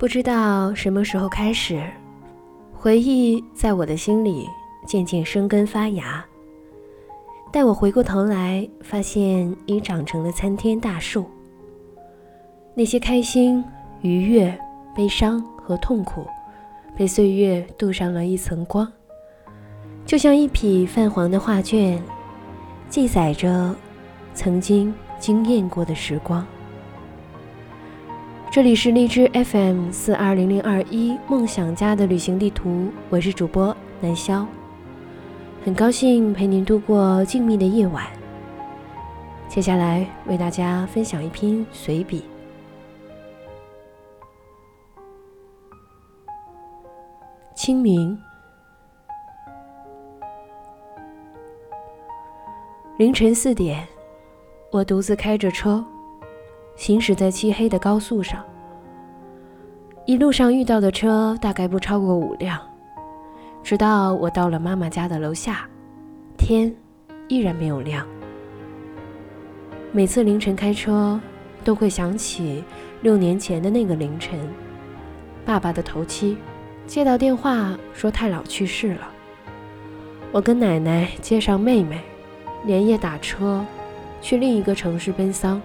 不知道什么时候开始，回忆在我的心里渐渐生根发芽。待我回过头来，发现已长成了参天大树。那些开心、愉悦、悲伤和痛苦，被岁月镀上了一层光，就像一匹泛黄的画卷，记载着曾经惊艳过的时光。这里是荔枝 FM 四二零零二一梦想家的旅行地图，我是主播南潇，很高兴陪您度过静谧的夜晚。接下来为大家分享一篇随笔。清明，凌晨四点，我独自开着车，行驶在漆黑的高速上。一路上遇到的车大概不超过五辆，直到我到了妈妈家的楼下，天依然没有亮。每次凌晨开车，都会想起六年前的那个凌晨，爸爸的头七。接到电话说太老去世了，我跟奶奶接上妹妹，连夜打车去另一个城市奔丧。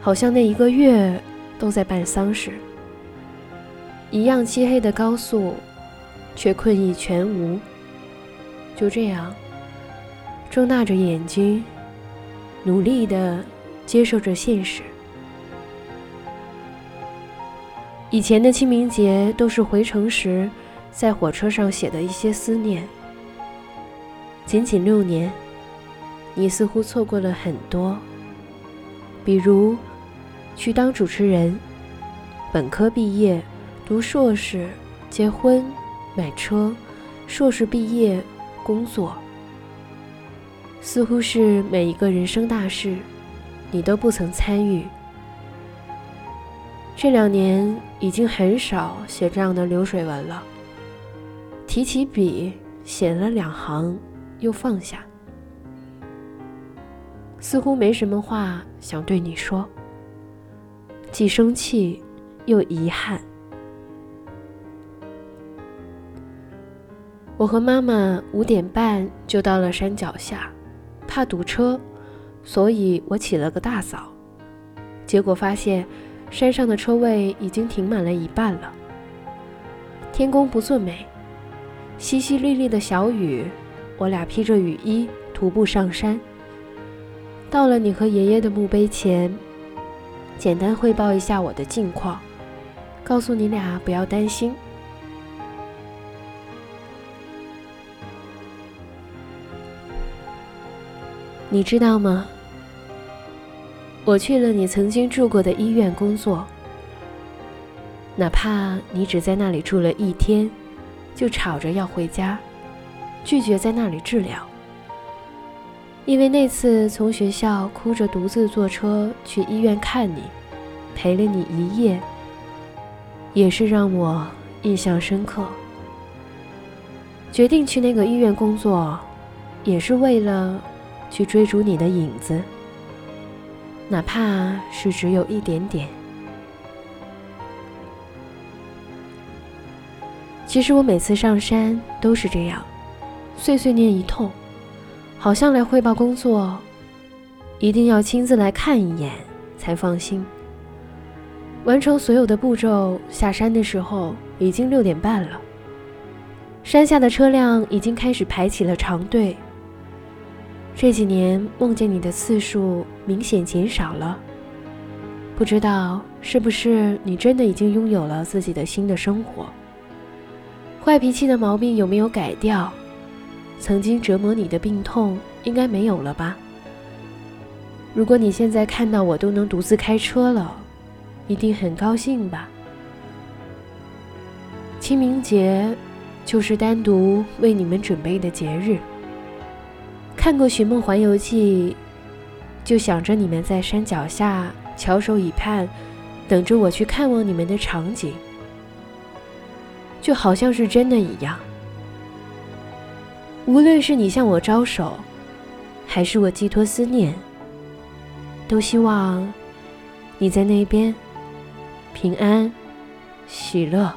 好像那一个月都在办丧事，一样漆黑的高速，却困意全无。就这样，睁大着眼睛，努力的接受着现实。以前的清明节都是回城时在火车上写的一些思念。仅仅六年，你似乎错过了很多，比如去当主持人，本科毕业，读硕士，结婚，买车，硕士毕业，工作，似乎是每一个人生大事，你都不曾参与。这两年已经很少写这样的流水文了。提起笔，写了两行，又放下，似乎没什么话想对你说，既生气又遗憾。我和妈妈五点半就到了山脚下，怕堵车，所以我起了个大早，结果发现。山上的车位已经停满了一半了。天公不作美，淅淅沥沥的小雨，我俩披着雨衣徒步上山。到了你和爷爷的墓碑前，简单汇报一下我的近况，告诉你俩不要担心。你知道吗？我去了你曾经住过的医院工作，哪怕你只在那里住了一天，就吵着要回家，拒绝在那里治疗。因为那次从学校哭着独自坐车去医院看你，陪了你一夜，也是让我印象深刻。决定去那个医院工作，也是为了去追逐你的影子。哪怕是只有一点点。其实我每次上山都是这样，碎碎念一通，好像来汇报工作，一定要亲自来看一眼才放心。完成所有的步骤，下山的时候已经六点半了，山下的车辆已经开始排起了长队。这几年梦见你的次数明显减少了，不知道是不是你真的已经拥有了自己的新的生活？坏脾气的毛病有没有改掉？曾经折磨你的病痛应该没有了吧？如果你现在看到我都能独自开车了，一定很高兴吧？清明节就是单独为你们准备的节日。看过《寻梦环游记》，就想着你们在山脚下翘首以盼，等着我去看望你们的场景，就好像是真的一样。无论是你向我招手，还是我寄托思念，都希望你在那边平安、喜乐。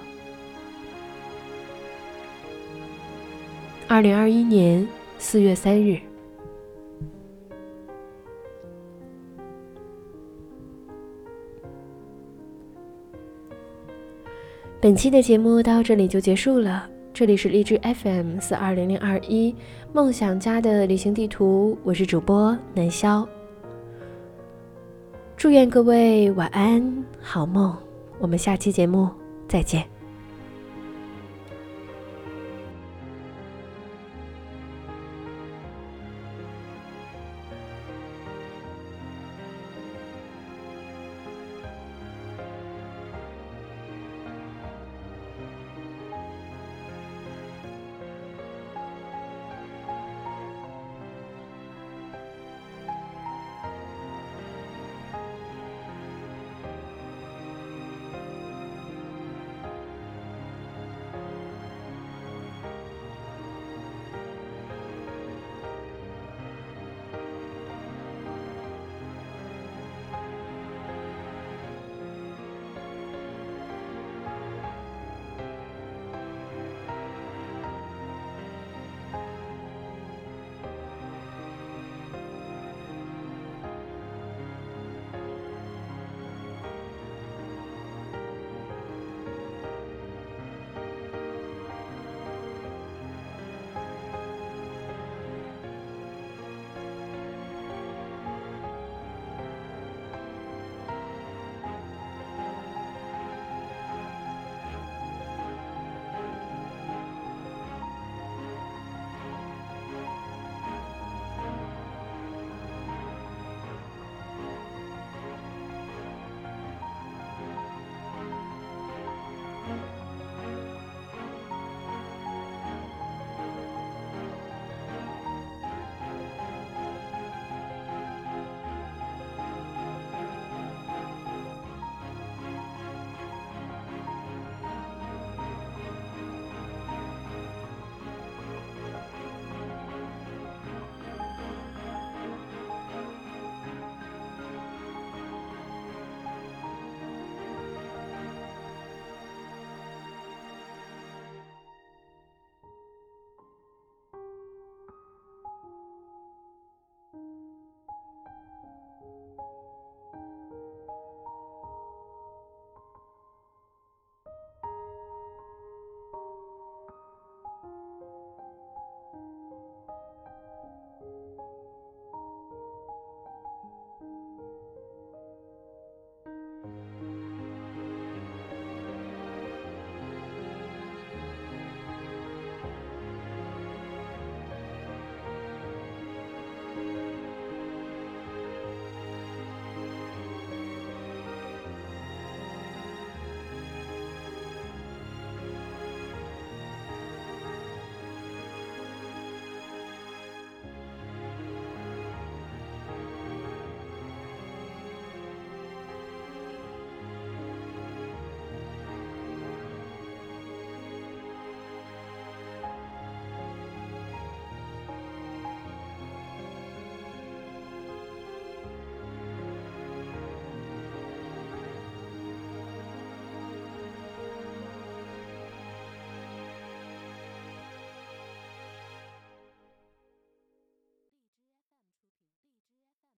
二零二一年四月三日。本期的节目到这里就结束了。这里是荔枝 FM 四二零零二一梦想家的旅行地图，我是主播南潇。祝愿各位晚安，好梦。我们下期节目再见。